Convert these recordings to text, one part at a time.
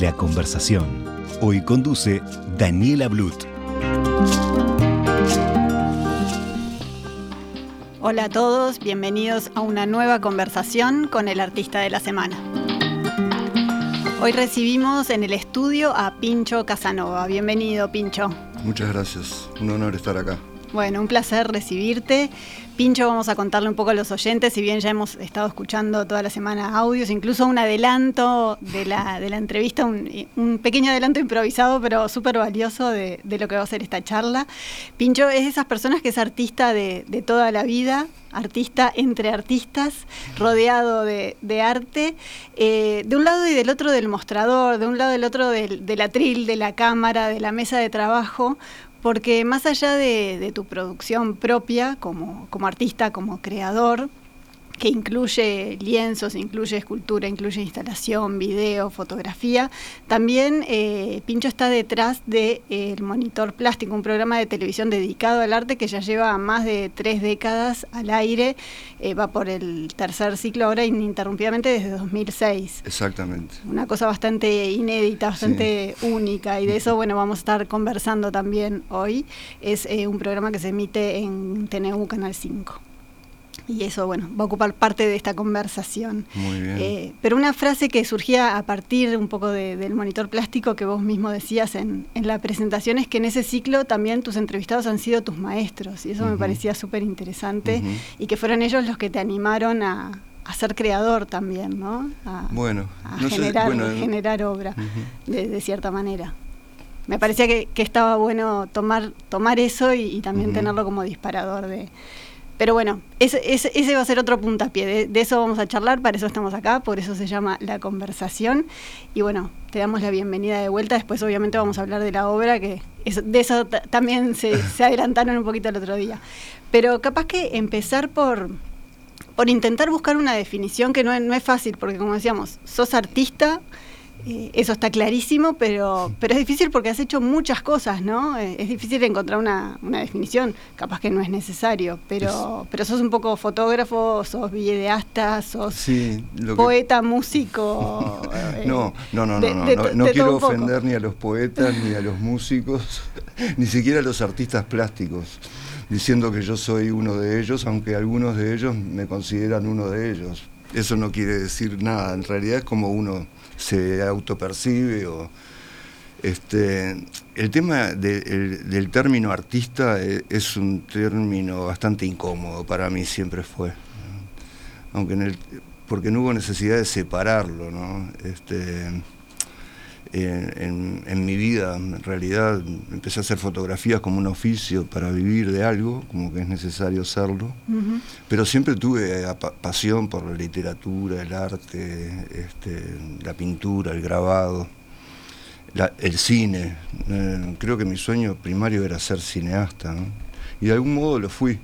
La conversación. Hoy conduce Daniela Blut. Hola a todos, bienvenidos a una nueva conversación con el artista de la semana. Hoy recibimos en el estudio a Pincho Casanova. Bienvenido, Pincho. Muchas gracias, un honor estar acá. Bueno, un placer recibirte. Pincho, vamos a contarle un poco a los oyentes, si bien ya hemos estado escuchando toda la semana audios, incluso un adelanto de la, de la entrevista, un, pequeño adelanto improvisado, pero súper valioso de, lo que va a ser esta charla. Pincho es de esas personas que es artista de, toda la vida, artista entre artistas, rodeado de, arte, eh, de un lado y del otro del mostrador, de un lado y del otro del, del atril, de la cámara, de la mesa de trabajo, porque más allá de, tu producción propia como, como artista, como creador, que incluye lienzos, incluye escultura, incluye instalación, video, fotografía. También eh, Pincho está detrás del de, eh, Monitor Plástico, un programa de televisión dedicado al arte que ya lleva más de tres décadas al aire, eh, va por el tercer ciclo ahora ininterrumpidamente desde 2006. Exactamente. Una cosa bastante inédita, bastante única y de eso bueno vamos a estar conversando también hoy. Es un programa que se emite en TNU Canal 5 y eso, bueno, va a ocupar parte de esta conversación. Muy bien. Eh, pero una frase que surgía a partir un poco del monitor plástico que vos mismo decías en, la presentación es que en ese ciclo también tus entrevistados han sido tus maestros, y eso me parecía súper interesante, y que fueron ellos los que te animaron a, ser creador también, ¿no? A, bueno, a generar, generar obra, de, cierta manera. Me parecía que, estaba bueno tomar, tomar eso y, también tenerlo como disparador de pero bueno, ese, ese, va a ser otro puntapié, de, eso vamos a charlar, para eso estamos acá, por eso se llama La Conversación. Y bueno, te damos la bienvenida de vuelta, después obviamente vamos a hablar de la obra, que de eso también se, adelantaron un poquito el otro día. Pero capaz que empezar por, por intentar buscar una definición que no, no es fácil, porque como decíamos, sos artista, eso está clarísimo, pero, pero es difícil porque has hecho muchas cosas, ¿no? Eh, es difícil encontrar una, definición, capaz que no es necesario, pero, pero sos un poco fotógrafo, sos videasta, sos poeta, músico. Eh, no, no, no, no, no, no, quiero ofender ni a los poetas, ni a los músicos, ni siquiera a los artistas plásticos diciendo que yo soy uno de ellos, aunque algunos de ellos me consideran uno de ellos. Eso no quiere decir nada, en realidad es como uno se autopercibe o este, el tema del término artista e, es, un término bastante incómodo para mí siempre fue aunque en el, porque no hubo necesidad de separarlo ¿no? este, en, mi vida, en realidad, empecé a hacer fotografías como un oficio para vivir de algo, como que es necesario hacerlo, pero siempre tuve pasión por la literatura, el arte, este, la pintura, el grabado, el cine. Eh, creo que mi sueño primario era ser cineasta, y de algún modo lo fui.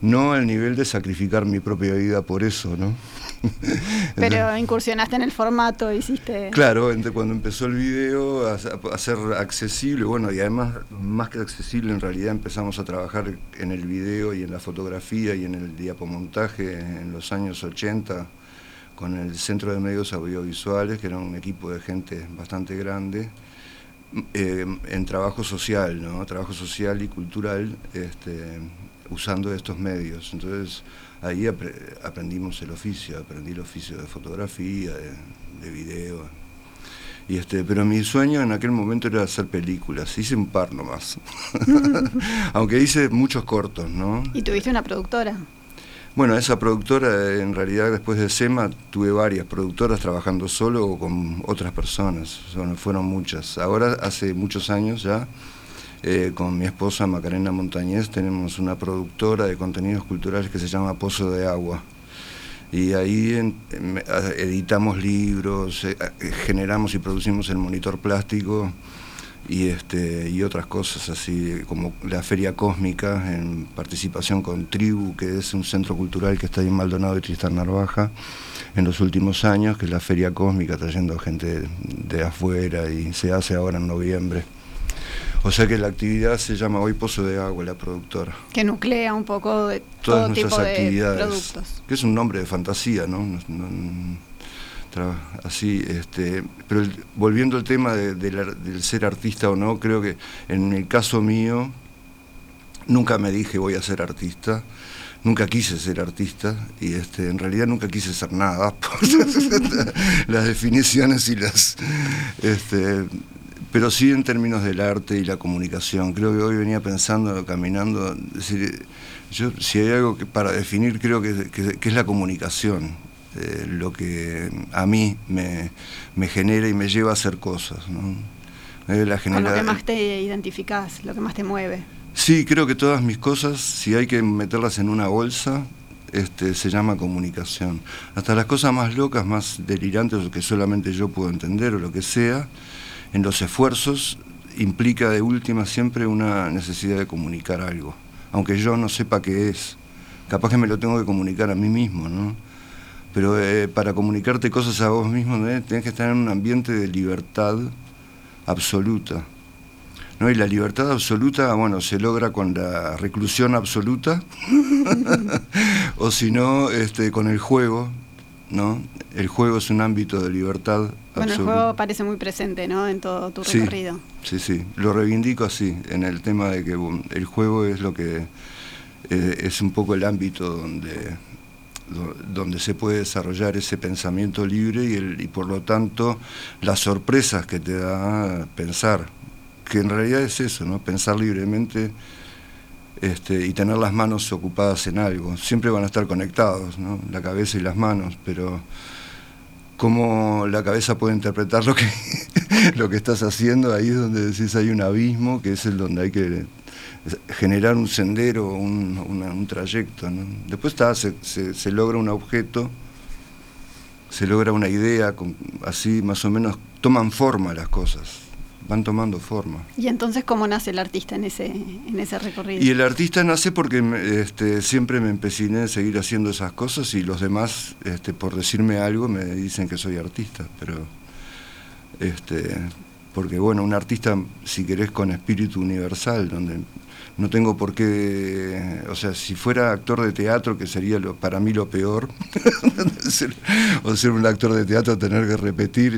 No al nivel de sacrificar mi propia vida por eso, ¿no? Pero incursionaste en el formato, hiciste... Claro, cuando empezó el video a, ser accesible, bueno, y además más que accesible, en realidad empezamos a trabajar en el video y en la fotografía y en el diapomontaje en los años 80 con el Centro de Medios Audiovisuales, que era un equipo de gente bastante grande, eh, en trabajo social, ¿no? Trabajo social y cultural, este, usando estos medios. Entonces, ahí aprendimos el oficio, aprendí el oficio de fotografía, de, video. Y este, pero mi sueño en aquel momento era hacer películas, hice un par nomás, aunque hice muchos cortos, ¿no? ¿Y tuviste una productora? Bueno, esa productora, en realidad después de SEMA, tuve varias productoras trabajando solo o con otras personas, fueron muchas. Ahora, hace muchos años ya, eh, con mi esposa Macarena Montañez tenemos una productora de contenidos culturales que se llama Pozo de Agua. Y ahí editamos libros, eh, generamos y producimos el monitor plástico y, este, y otras cosas así, como la Feria Cósmica, en participación con Tribu, que es un centro cultural que está ahí en Maldonado y Tristán Narvaja, en los últimos años, que es la Feria Cósmica, trayendo gente de afuera y se hace ahora en noviembre. O sea que la actividad se llama Hoy Pozo de Agua, la productora. Que nuclea un poco de todo tipo de productos. Que es un nombre de fantasía, ¿no? así, este, pero volviendo al tema del ser artista o no, creo que en el caso mío nunca me dije voy a ser artista nunca quise ser artista y este, en realidad nunca quise ser nada las definiciones y las este, pero sí en términos del arte y la comunicación. Creo que hoy venía pensando, caminando, decir, yo si hay algo que para definir creo que, es la comunicación, eh, lo que a mí me, genera y me lleva a hacer cosas. ¿no? la Con lo que más te identificás, lo que más te mueve. Sí, creo que todas mis cosas, si hay que meterlas en una bolsa, este, se llama comunicación. Hasta las cosas más locas, más delirantes, que solamente yo puedo entender o lo que sea, en los esfuerzos implica de última siempre una necesidad de comunicar algo, aunque yo no sepa qué es. Capaz que me lo tengo que comunicar a mí mismo, ¿no? Pero eh, para comunicarte cosas a vos mismo ¿no? tenés que estar en un ambiente de libertad absoluta. ¿no? Y la libertad absoluta, bueno, se logra con la reclusión absoluta, o si no, este, con el juego, ¿no? El juego es un ámbito de libertad bueno, el juego parece muy presente, ¿no? En todo tu recorrido. Sí, sí, lo reivindico así, en el tema de que el juego es lo que eh, es un poco el ámbito donde, donde se puede desarrollar ese pensamiento libre y, el, y por lo tanto las sorpresas que te da pensar, que en realidad es eso, ¿no? Pensar libremente este, y tener las manos ocupadas en algo. Siempre van a estar conectados, ¿no? La cabeza y las manos, pero cómo la cabeza puede interpretar lo que, lo que estás haciendo, ahí es donde decís hay un abismo, que es el donde hay que generar un sendero, un, trayecto. Después está, se, logra un objeto, se logra una idea, así más o menos toman forma las cosas van tomando forma. ¿Y entonces cómo nace el artista en ese, en ese recorrido? Y el artista nace porque este, siempre me empeciné en seguir haciendo esas cosas y los demás, este, por decirme algo, me dicen que soy artista, pero este, porque bueno, un artista, si querés, con espíritu universal, donde no tengo por qué, o sea, si fuera actor de teatro, que sería lo, para mí lo peor, o ser un actor de teatro, tener que repetir,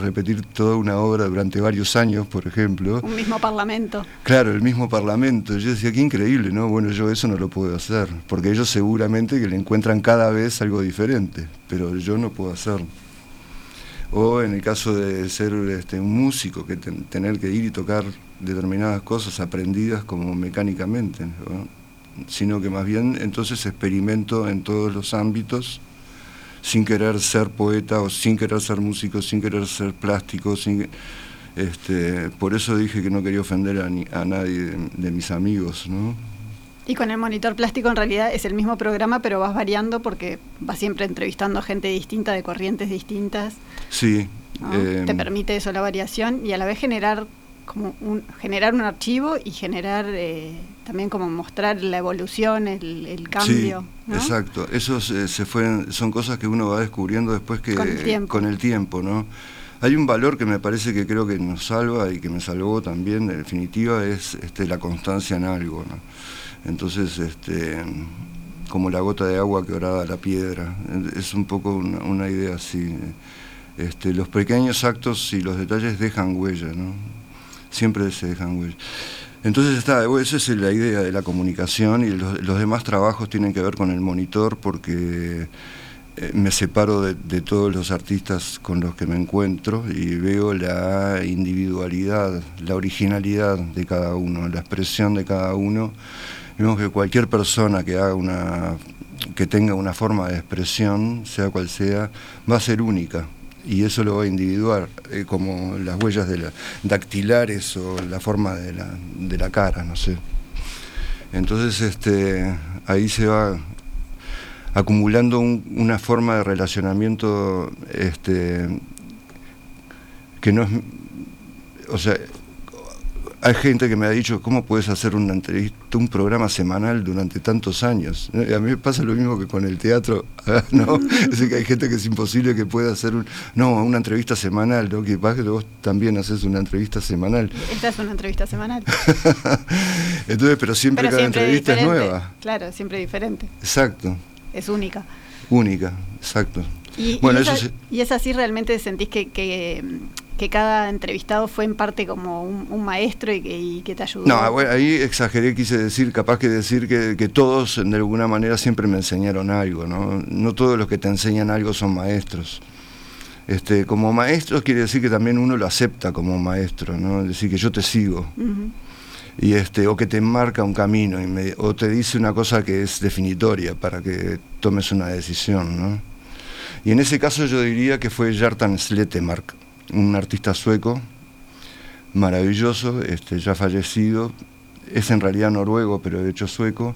repetir toda una obra durante varios años, por ejemplo. Un mismo parlamento. Claro, el mismo parlamento. Yo decía, qué increíble, ¿no? Bueno, yo eso no lo puedo hacer, porque ellos seguramente que le encuentran cada vez algo diferente, pero yo no puedo hacerlo o en el caso de ser este, un músico, que tener que ir y tocar determinadas cosas aprendidas como mecánicamente, sino que más bien entonces experimento en todos los ámbitos sin querer ser poeta o sin querer ser músico, sin querer ser plástico, sin, este, por eso dije que no quería ofender a, nadie de, de mis amigos, ¿no? Y con el monitor plástico en realidad es el mismo programa, pero vas variando porque vas siempre entrevistando a gente distinta, de corrientes distintas. Sí. Eh, Te permite eso, la variación, y a la vez generar como un, generar un archivo y generar eh, también como mostrar la evolución, el, cambio. Sí, exacto. Esos eh, se fueron, son cosas que uno va descubriendo después que con el tiempo, ¿no? Hay un valor que me parece que creo que nos salva y que me salvó también, en definitiva, es este, la constancia en algo. Entonces, este, como la gota de agua que orada la piedra, es un poco una, idea así. Este, los pequeños actos y los detalles dejan huella, ¿no? Siempre se dejan huella. Entonces está, esa es la idea de la comunicación y los, demás trabajos tienen que ver con el monitor porque me separo de, de, todos los artistas con los que me encuentro y veo la individualidad, la originalidad de cada uno, la expresión de cada uno Vemos que cualquier persona que haga una que tenga una forma de expresión, sea cual sea, va a ser única y eso lo va a individuar, eh, como las huellas de la, dactilares o la forma de la, de la cara, no sé. Entonces este, ahí se va acumulando una forma de relacionamiento este, que no es, o sea, hay gente que me ha dicho, ¿cómo puedes hacer una entrevista, un programa semanal durante tantos años? A mí me pasa lo mismo que con el teatro, ¿no? Es que hay gente que es imposible que pueda hacer un, no, una entrevista semanal, ¿no? Que pasa que vos también haces una entrevista semanal. Esta es una entrevista semanal. Entonces, pero siempre cada entrevista es nueva. Claro, siempre diferente. Exacto. Es única. Única, exacto. Y, bueno, eso y es así realmente sentís que, que que cada entrevistado fue en parte como un, maestro y que, te ayudó. No, ahí exageré, quise decir, capaz que decir que, todos de alguna manera siempre me enseñaron algo, ¿no? No todos los que te enseñan algo son maestros. Este, como maestro quiere decir que también uno lo acepta como maestro, ¿no? Es decir, que yo te sigo. Y este, o que te marca un camino o te dice una cosa que es definitoria para que tomes una decisión. Y en ese caso yo diría que fue Jartan Sletemark un artista sueco maravilloso, este, ya fallecido, es en realidad noruego, pero de hecho sueco,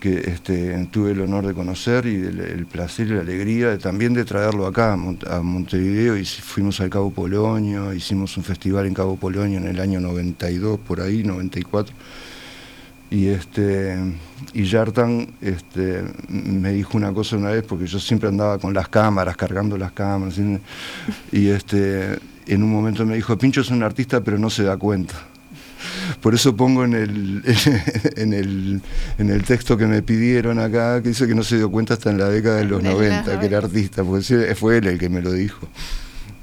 que este, tuve el honor de conocer y el, placer y la alegría también de traerlo acá a, Montevideo. Y fuimos al Cabo Polonio, hicimos un festival en Cabo Polonio en el año 92, por ahí, 94 y este y Yartan este, me dijo una cosa una vez porque yo siempre andaba con las cámaras cargando las cámaras y este en un momento me dijo Pincho es un artista pero no se da cuenta por eso pongo en el, en el, en el texto que me pidieron acá, que dice que no se dio cuenta hasta en la década de los 90, que era artista, porque fue él el que me lo dijo.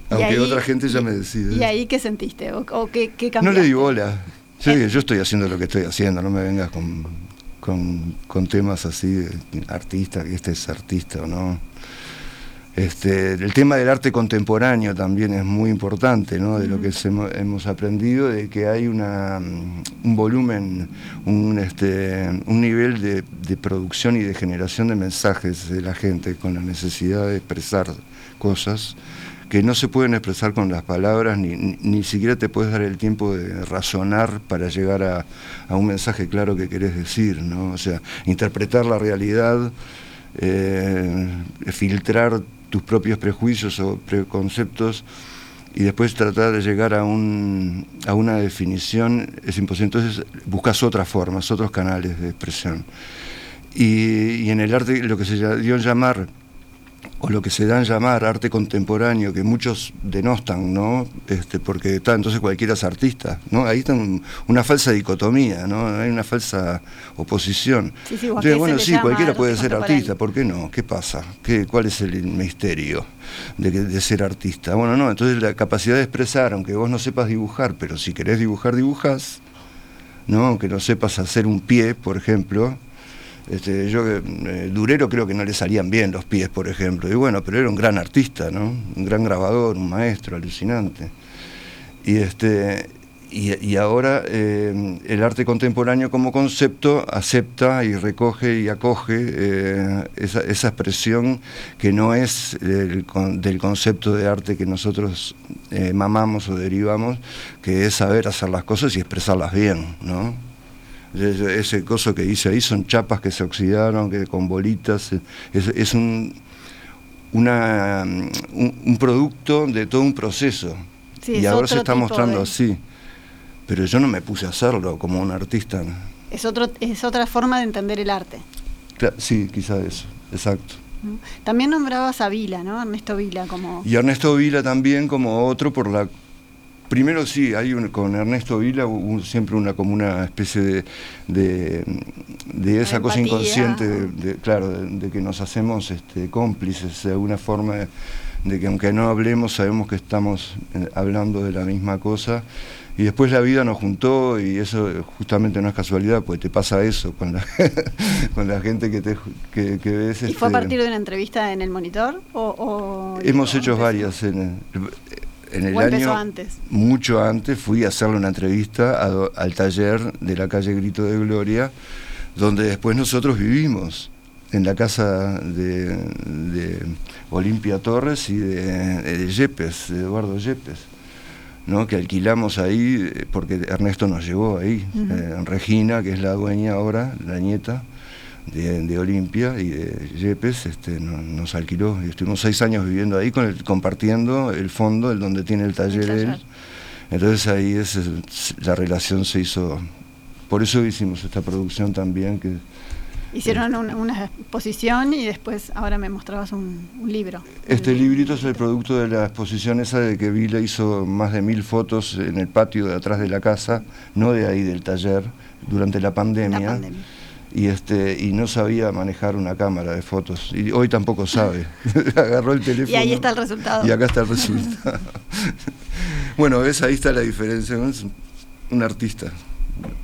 Aunque otra gente ya me decía. ¿Y ahí qué sentiste? ¿O, qué, qué No le di bola. Sí, yo estoy haciendo lo que estoy haciendo, no me vengas con, temas así, artista, que este es artista o no. Este, el tema del arte contemporáneo también es muy importante, ¿no? de lo que hemos aprendido, de que hay una, un volumen, un, este, un nivel de, de, producción y de generación de mensajes de la gente con la necesidad de expresar cosas que no se pueden expresar con las palabras, ni, ni, siquiera te puedes dar el tiempo de razonar para llegar a, un mensaje claro que querés decir, ¿no? O sea, interpretar la realidad, eh, filtrar tus propios prejuicios o preconceptos y después tratar de llegar a, un, a una definición es imposible. Entonces buscas otras formas, otros canales de expresión. Y, y en el arte lo que se dio llamar o lo que se dan llamar arte contemporáneo, que muchos denostan, ¿no? Este, porque está, entonces cualquiera es artista, ¿no? Ahí está una falsa dicotomía, ¿no? Hay una falsa oposición. bueno, sí, cualquiera puede ser artista, ¿por qué no? ¿Qué pasa? ¿Qué, ¿Cuál es el misterio de, de ser artista? Bueno, no, entonces la capacidad de expresar, aunque vos no sepas dibujar, pero si querés dibujar, dibujás, ¿no? Aunque no sepas hacer un pie, por ejemplo, este, yo, eh, Durero creo que no le salían bien los pies, por ejemplo. Y bueno, pero era un gran artista, ¿no? Un gran grabador, un maestro alucinante. Y, este, y, ahora eh, el arte contemporáneo como concepto acepta y recoge y acoge eh, esa, expresión que no es del, concepto de arte que nosotros mamamos o derivamos, que es saber hacer las cosas y expresarlas bien, ¿no? Ese coso que dice ahí son chapas que se oxidaron, que con bolitas, es, un, una, un, producto de todo un proceso. y ahora se está mostrando así. Pero yo no me puse a hacerlo como un artista. Es, otro, es otra forma de entender el arte. sí, quizás eso, exacto. También nombrabas a Vila, ¿no? Ernesto Vila como... Y Ernesto Vila también como otro por la Primero sí, hay con Ernesto Vila siempre una como una especie de, de, esa cosa inconsciente, de, claro, de, que nos hacemos este, cómplices de alguna forma, de que aunque no hablemos sabemos que estamos eh, hablando de la misma cosa. Y después la vida nos juntó y eso justamente no es casualidad, pues te pasa eso con la, con la gente que, te, que, ves. ¿Y fue a este partir de una entrevista en el monitor? O, hemos hecho varias. En en el año antes? mucho antes fui a hacerle una entrevista al taller de la calle Grito de Gloria, donde después nosotros vivimos en la casa de, Olimpia Torres y de, Yepes, de Eduardo Yepes, ¿no? que alquilamos ahí porque Ernesto nos llevó ahí, eh, Regina, que es la dueña ahora, la nieta de, Olimpia y de Yepes este, nos, alquiló y estuvimos seis años viviendo ahí con el, compartiendo el fondo, el donde tiene el taller, él. Entonces ahí es, la relación se hizo, por eso hicimos esta producción también que Hicieron una, exposición y después ahora me mostrabas un, libro. Este librito es el producto de la exposición esa de que Vila hizo más de mil fotos en el patio de atrás de la casa, no de ahí del taller, durante la pandemia. Y, este, y no sabía manejar una cámara de fotos. Y hoy tampoco sabe. Agarró el teléfono. Y ahí está el resultado. Y acá está el resultado. bueno, ves, ahí está la diferencia. Es un artista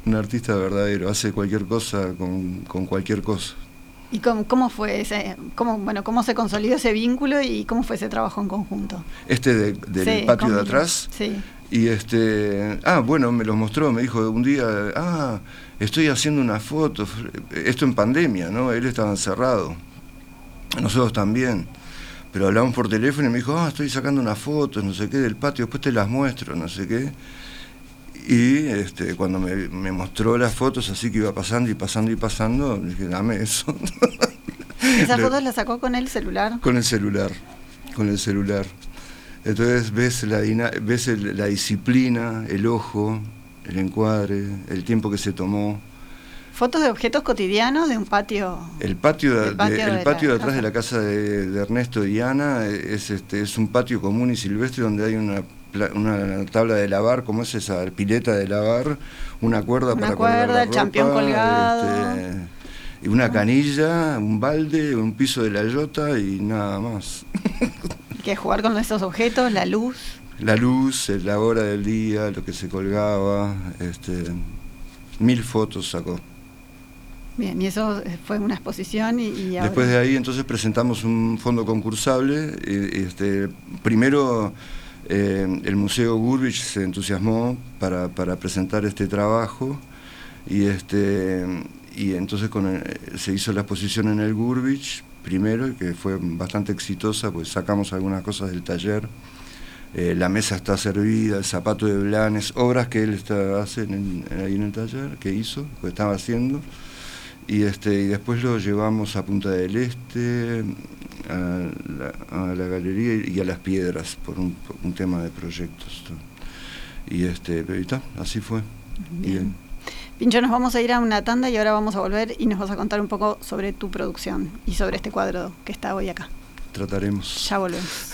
un artista verdadero, hace cualquier cosa con, cualquier cosa. ¿Y cómo, fue ese, cómo, bueno, cómo se consolidó ese vínculo y cómo fue ese trabajo en conjunto? Este del patio de atrás. Sí. Y este, ah, bueno, me lo mostró, me dijo un día, ah, estoy haciendo una foto, esto en pandemia, ¿no? Él estaba encerrado, nosotros también. Pero hablamos por teléfono y me dijo, ah, estoy sacando unas fotos, no sé qué, del patio, después te las muestro, no sé qué. Y este, cuando me, mostró las fotos así que iba pasando y pasando y pasando, dije, dame eso. ¿Esas fotos las sacó con el celular? Con el celular, con el celular. Entonces ves la, ves la disciplina, el ojo, el encuadre, el tiempo que se tomó. Fotos de objetos cotidianos de un patio. El patio, de, el patio de, atrás de la casa de, Ernesto y Ana es, este, es un patio común y silvestre donde hay una una tabla de lavar, como es esa pileta de lavar, una cuerda una para cuerda, el champión colgado. Este, y una canilla, un balde, un piso de la yota y nada más. que jugar con esos objetos, la luz. La luz, la hora del día, lo que se colgaba, este, mil fotos sacó. Bien, y eso fue una exposición y, Después de ahí entonces presentamos un fondo concursable. este, primero eh, el Museo Gurbich se entusiasmó para, presentar este trabajo y, este, y entonces se hizo la exposición en el Gurbich primero, que fue bastante exitosa, pues sacamos algunas cosas del taller. Eh, la mesa está servida, el zapato de Blanes, obras que él está, hace ahí en el taller, que hizo, que estaba haciendo. Y, este, y después lo llevamos a Punta del Este, a la, galería y a las piedras por un, tema de proyectos. Y este, así fue. Bien. Pincho, nos vamos a ir a una tanda y ahora vamos a volver y nos vas a contar un poco sobre tu producción y sobre este cuadro que está hoy acá. Trataremos. Ya volvemos.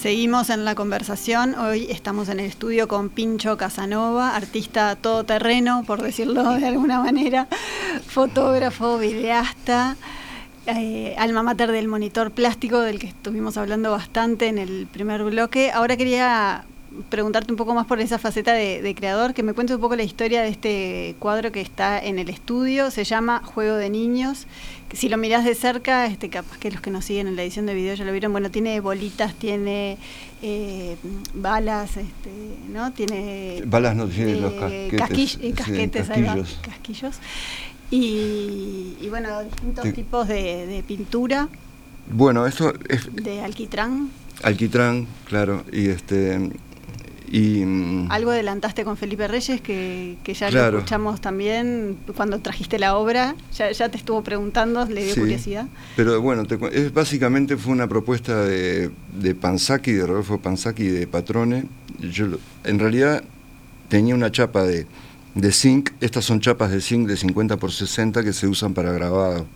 Seguimos en la conversación. Hoy estamos en el estudio con Pincho Casanova, artista todoterreno, por decirlo de alguna manera, fotógrafo, videasta, eh, alma mater del monitor plástico, del que estuvimos hablando bastante en el primer bloque. Ahora quería preguntarte un poco más por esa faceta de, creador, que me cuentes un poco la historia de este cuadro que está en el estudio, se llama Juego de Niños. Si lo mirás de cerca, este, capaz que los que nos siguen en la edición de video ya lo vieron, bueno, tiene bolitas, tiene eh, balas, este, ¿no? Tiene... Balas no, tiene los eh, casquetes. Eh, casquetes, casquillos. Y, bueno, distintos tipos de, de pintura. Bueno, esto es... De alquitrán. Alquitrán, claro, y este y, Algo adelantaste con Felipe Reyes, que, ya lo escuchamos también cuando trajiste la obra, ya, ya te estuvo preguntando, le dio curiosidad. Pero bueno, es, básicamente fue una propuesta de, de Panzaki, de Rodolfo Panzaki, de Patrone. Yo, en realidad tenía una chapa de, de zinc, estas son chapas de zinc de 50 por 60 que se usan para grabado.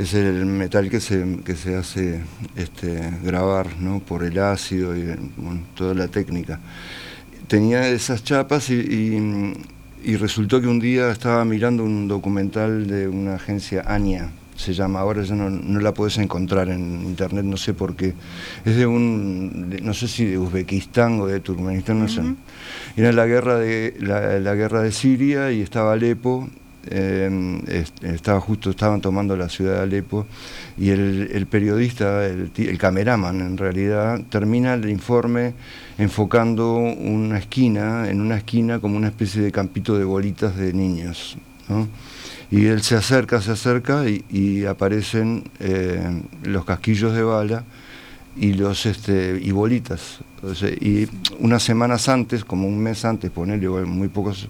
Es el metal que se, que se hace este, grabar ¿no? por el ácido y toda la técnica. Tenía esas chapas y, resultó que un día estaba mirando un documental de una agencia ANIA, se llama, ahora ya no, la puedes encontrar en internet, no sé por qué. Es de un, no sé si de Uzbekistán o de Turkmenistán, no sé. Era la guerra de la, guerra de Siria y estaba Alepo Em, estaba justo, estaban tomando la ciudad de Alepo y el, periodista, el, el, cameraman en realidad, termina el informe enfocando una esquina, en una esquina como una especie de campito de bolitas de niños. Y él se acerca, se acerca y, aparecen eh, los casquillos de bala y los este, y bolitas. y unas semanas antes, como un mes antes, ponerle muy pocos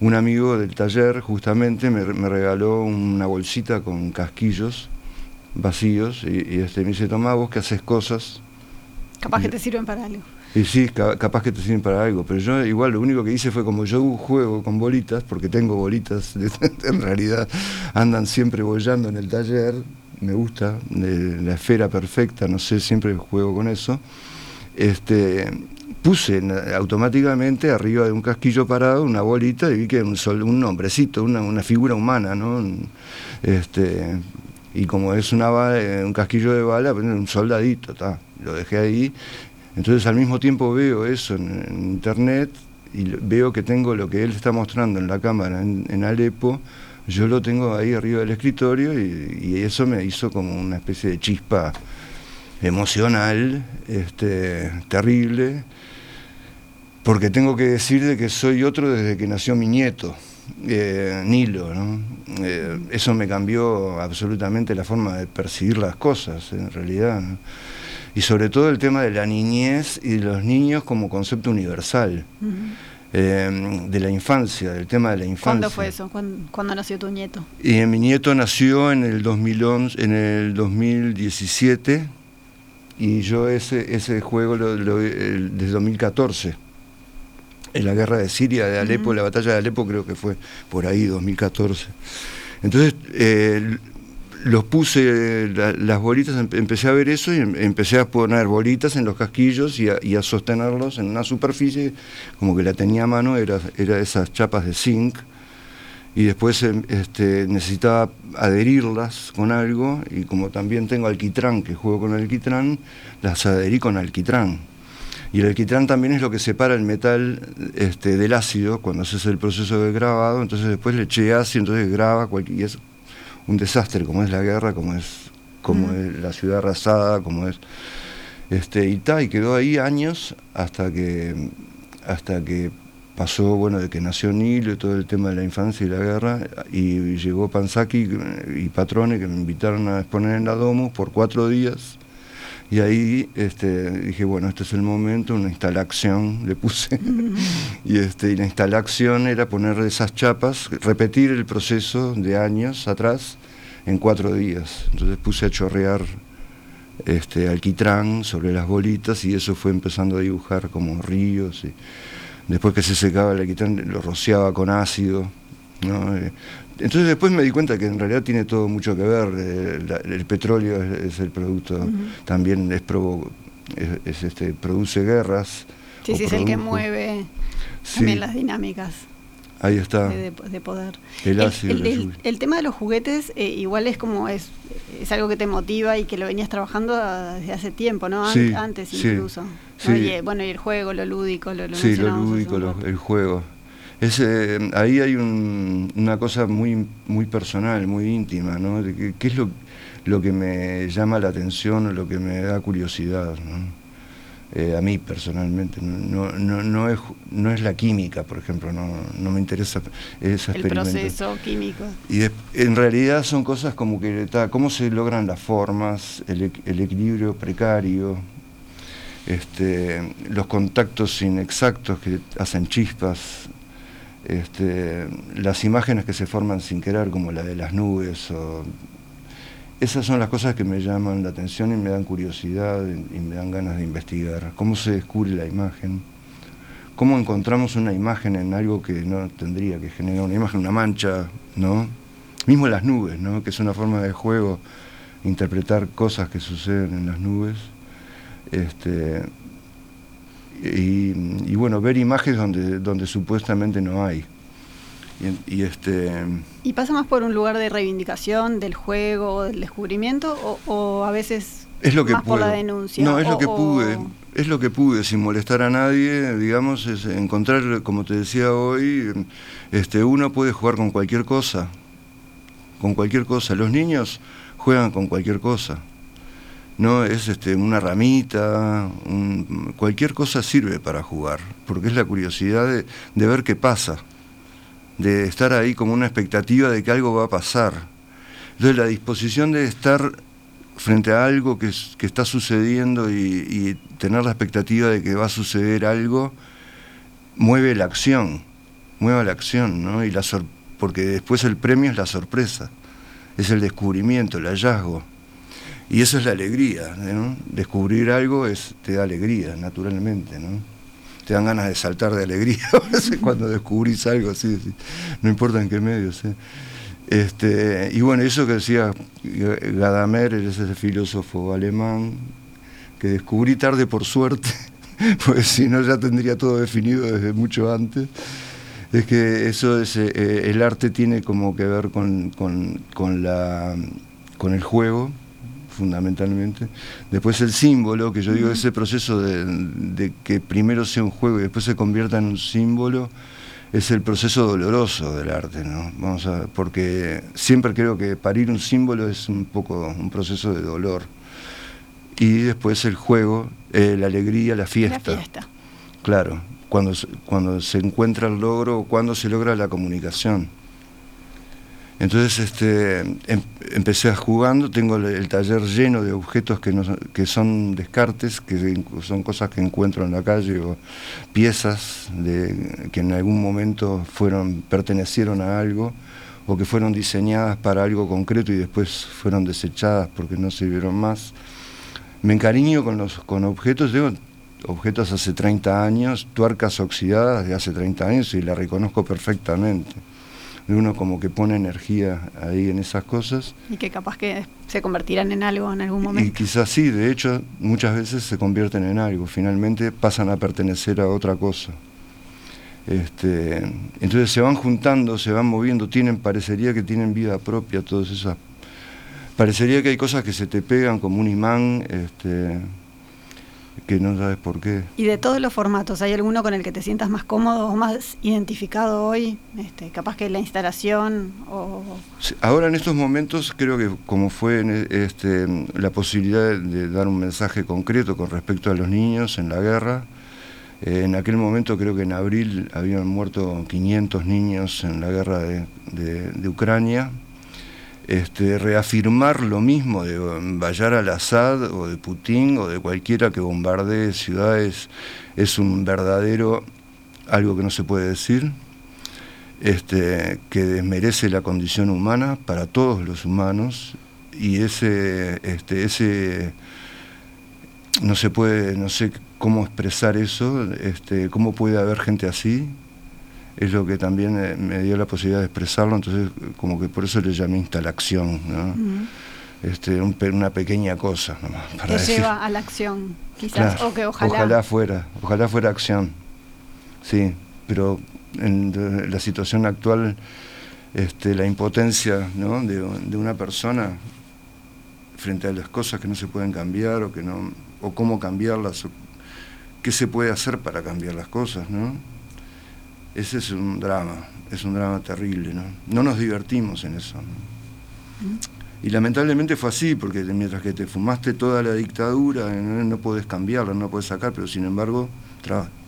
un amigo del taller justamente me, regaló una bolsita con casquillos vacíos y, este, me dice, toma vos que haces cosas. Capaz que te sirven para algo. Y sí, capaz que te sirven para algo, pero yo igual lo único que hice fue como yo juego con bolitas, porque tengo bolitas, en realidad andan siempre bollando en el taller, me gusta, la esfera perfecta, no sé, siempre juego con eso. Este, puse automáticamente arriba de un casquillo parado una bolita y vi que era un, sol, un hombrecito, una, figura humana, ¿no? Este, y como es eh, un casquillo de bala, un soldadito, lo dejé ahí. Entonces al mismo tiempo veo eso en, internet y veo que tengo lo que él está mostrando en la cámara en, Alepo, yo lo tengo ahí arriba del escritorio y, eso me hizo como una especie de chispa emocional, este, terrible porque tengo que decir de que soy otro desde que nació mi nieto, eh, Nilo. ¿no? Eh, eso me cambió absolutamente la forma de percibir las cosas, en realidad. Y sobre todo el tema de la niñez y de los niños como concepto universal. Eh, de la infancia, del tema de la infancia. ¿Cuándo fue eso? ¿Cuándo, nació tu nieto? Y mi nieto nació en el 2011, en el 2017 y yo ese, ese juego lo, desde 2014 en la guerra de Siria, de Alepo, la batalla de Alepo creo que fue por ahí, 2014. Entonces, eh, los puse, las bolitas, empecé a ver eso y em, empecé a poner bolitas en los casquillos y a, sostenerlos en una superficie, como que la tenía a mano, era, era esas chapas de zinc, y después em, este, necesitaba adherirlas con algo, y como también tengo alquitrán, que juego con alquitrán, las adherí con alquitrán. Y el alquitrán también es lo que separa el metal este, del ácido cuando haces el proceso de grabado, entonces después le eché ácido, entonces graba, y es un desastre, como es la guerra, como es, como es la ciudad arrasada, como es... Este, y, ta, y quedó ahí años hasta que, hasta que pasó, bueno, de que nació Nilo y todo el tema de la infancia y la guerra, y llegó Panzaki y Patrone que me invitaron a exponer en la Domus por cuatro días y ahí este, dije, bueno, este es el momento, una instalación, le puse. y, este, y la instalación era poner esas chapas, repetir el proceso de años atrás en cuatro días. Entonces puse a chorrear este, alquitrán sobre las bolitas y eso fue empezando a dibujar como ríos. Y después que se secaba el alquitrán lo rociaba con ácido. ¿no? Eh, entonces después me di cuenta que en realidad tiene todo mucho que ver, eh, el petróleo es, el producto, también es, es, este, produce guerras. Sí, sí, es el que mueve también las dinámicas. Ahí está. De, poder. El, el, tema de los juguetes eh, igual es como es, es algo que te motiva y que lo venías trabajando desde hace tiempo, ¿no? Antes incluso. bueno, y el juego, lo lúdico, lo, lo Sí, lo lúdico, el juego. Es, eh, ahí hay una cosa muy, muy personal, muy íntima, ¿no? ¿Qué, es lo, lo, que me llama la atención o lo que me da curiosidad? Eh, a mí personalmente. No, no, no, es, no es la química, por ejemplo, no, no me interesa esa El proceso químico. Y en realidad son cosas como que, cómo se logran las formas, el, el equilibrio precario, este, los contactos inexactos que hacen chispas, este, las imágenes que se forman sin querer, como la de las nubes, esas son las cosas que me llaman la atención y me dan curiosidad y, me dan ganas de investigar. ¿Cómo se descubre la imagen? ¿Cómo encontramos una imagen en algo que no tendría que generar una imagen, una mancha, ¿no? mismo las nubes, ¿no? que es una forma de juego, interpretar cosas que suceden en las nubes. Este, y, bueno, ver imágenes donde, donde supuestamente no hay. Y, este, ¿Y pasa más por un lugar de reivindicación del juego, del descubrimiento, o, a veces es lo que más por la denuncia? No, es lo que pude. Es lo que pude, sin molestar a nadie, digamos, es encontrar, como te decía hoy, este, uno puede jugar con cualquier cosa, con cualquier cosa. Los niños juegan con cualquier cosa. No es este, una ramita, cualquier cosa sirve para jugar, porque es la curiosidad de, de ver qué pasa de estar ahí como una expectativa de que algo va a pasar. Entonces la disposición de estar frente a algo que, que está sucediendo y, tener la expectativa de que va a suceder algo, mueve la acción, mueve la acción, ¿no? Y la porque después el premio es la sorpresa, es el descubrimiento, el hallazgo. Y eso es la alegría, ¿no? Descubrir algo es, te da alegría, naturalmente, ¿no? Te dan ganas de saltar de alegría cuando descubrís algo así, no importa en qué medio. Este, y bueno, eso que decía Gadamer, ese filósofo alemán, que descubrí tarde por suerte, pues si no ya tendría todo definido desde mucho antes, es que eso es, eh, el arte tiene como que ver con, con, la, con el juego, fundamentalmente. Después el símbolo, que yo digo, ese proceso de, que primero sea un juego y después se convierta en un símbolo, es el proceso doloroso del arte, ¿no? Vamos a, porque siempre creo que parir un símbolo es un poco un proceso de dolor. Y después el juego, eh, la alegría, la fiesta. La fiesta. Claro, cuando, cuando se encuentra el logro, cuando se logra la comunicación. Entonces este, em, empecé jugando, tengo el, taller lleno de objetos que, que son descartes, que son cosas que encuentro en la calle o piezas de, que en algún momento fueron, pertenecieron a algo o que fueron diseñadas para algo concreto y después fueron desechadas porque no sirvieron más. Me encariño con los con objetos, tengo objetos hace 30 años, tuercas oxidadas de hace 30 años y la reconozco perfectamente uno como que pone energía ahí en esas cosas. Y que capaz que se convertirán en algo en algún momento. Y quizás sí, de hecho muchas veces se convierten en algo, finalmente pasan a pertenecer a otra cosa. Este, entonces se van juntando, se van moviendo, tienen, parecería que tienen vida propia todas esas. Parecería que hay cosas que se te pegan como un imán, este, que no sabes por qué. Y de todos los formatos, ¿hay alguno con el que te sientas más cómodo o más identificado hoy? Este, capaz que la instalación o... ahora en estos momentos creo que como fue este, la posibilidad de dar un mensaje concreto con respecto a los niños en la guerra, eh, en aquel momento creo que en abril habían muerto 500 niños en la guerra de Ucrania, este, reafirmar lo mismo de Bayar al-Assad o de Putin o de cualquiera que bombardee ciudades es un verdadero algo que no se puede decir, este, que desmerece la condición humana para todos los humanos y ese, este, ese no se puede, no sé cómo expresar eso, este, cómo puede haber gente así, es lo que también eh, me dio la posibilidad de expresarlo, entonces como que por eso le llamé instalación, ¿no? este, una pequeña cosa. Para que lleva a la acción, quizás, o que ojalá. Ojalá fuera, ojalá fuera acción, sí, pero en la situación actual, este, la impotencia ¿no? de, de una persona frente a las cosas que no se pueden cambiar o que no o cómo cambiarlas o qué se puede hacer para cambiar las cosas, ¿no? Ese es un drama, es un drama terrible, ¿no? No nos divertimos en eso. Y lamentablemente fue así, porque mientras que te fumaste toda la dictadura, no, no podés cambiarla, no podés sacar, pero sin embargo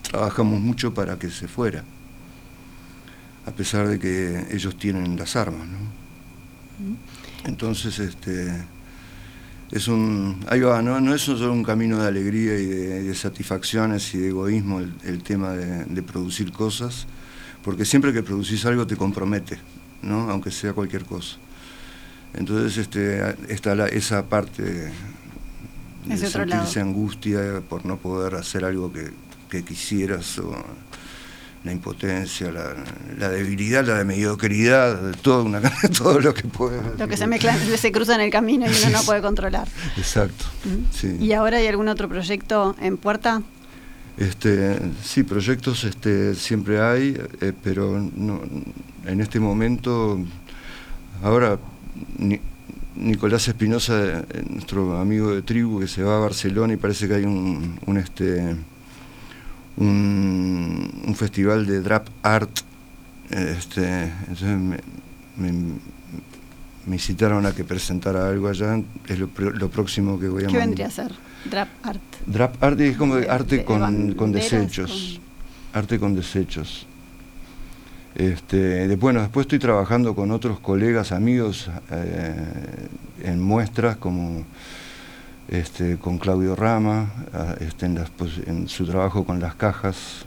trabajamos mucho para que se fuera, a pesar de que ellos tienen las armas, ¿no? Entonces, este, es un, ahí va, ¿no? no es solo un camino de alegría y de, satisfacciones y de egoísmo el, tema de, producir cosas, porque siempre que producís algo te compromete, ¿no? aunque sea cualquier cosa. Entonces este, está la, esa parte de, sentirse angustia por no poder hacer algo que, quisieras. la impotencia, la, debilidad, la mediocridad, todo, una, todo lo que puede. Lo que se mezcla, se cruza en el camino y uno no puede controlar. Exacto. ¿Y ahora hay algún otro proyecto en puerta? Este, sí, proyectos este, siempre hay, eh, pero en este momento, ahora Nicolás Espinosa, eh, nuestro amigo de tribu, que se va a Barcelona y parece que hay un, un este, un, festival de drap art. Este, entonces me, me, citaron a que presentara algo allá, es lo, próximo que voy a ¿Qué vendría a ser? Drap art. Drap art es como arte con, con desechos. Arte con desechos. Este, bueno, después estoy trabajando con otros colegas, amigos, eh, en muestras como este, con Claudio Rama, este, en, su trabajo con las cajas,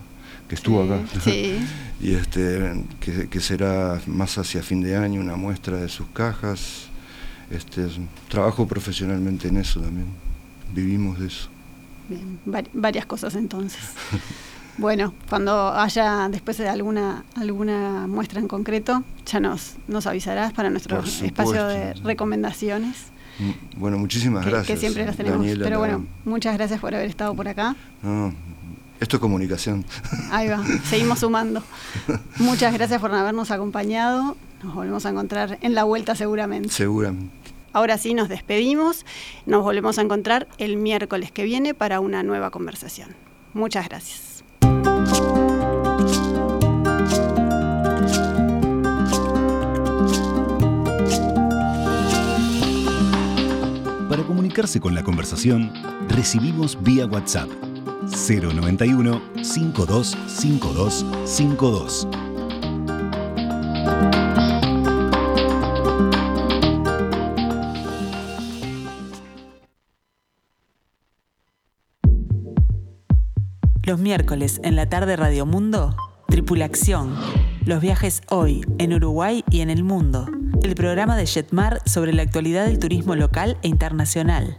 que estuvo acá, y este, que, será más hacia fin de año una muestra de sus cajas. Este, trabajo profesionalmente en eso también, vivimos de eso. Bien, varias cosas entonces. Bueno, cuando haya después de alguna alguna muestra en concreto, ya nos, nos avisarás para nuestro espacio de recomendaciones. Mm, bueno, muchísimas gracias. Que siempre las tenemos. Pero bueno, muchas gracias por haber estado por acá. esto es comunicación. Ahí va, seguimos sumando. Muchas gracias por habernos acompañado. Nos volvemos a encontrar en la vuelta seguramente. Seguramente. Ahora sí, nos despedimos. Nos volvemos a encontrar el miércoles que viene para una nueva conversación. Muchas gracias. Para comunicarse con la conversación, recibimos vía WhatsApp 091 525252. Los miércoles en la tarde Radio Mundo, Tripulación. Los viajes hoy en Uruguay y en el mundo el programa de Jetmar sobre la actualidad del turismo local e internacional.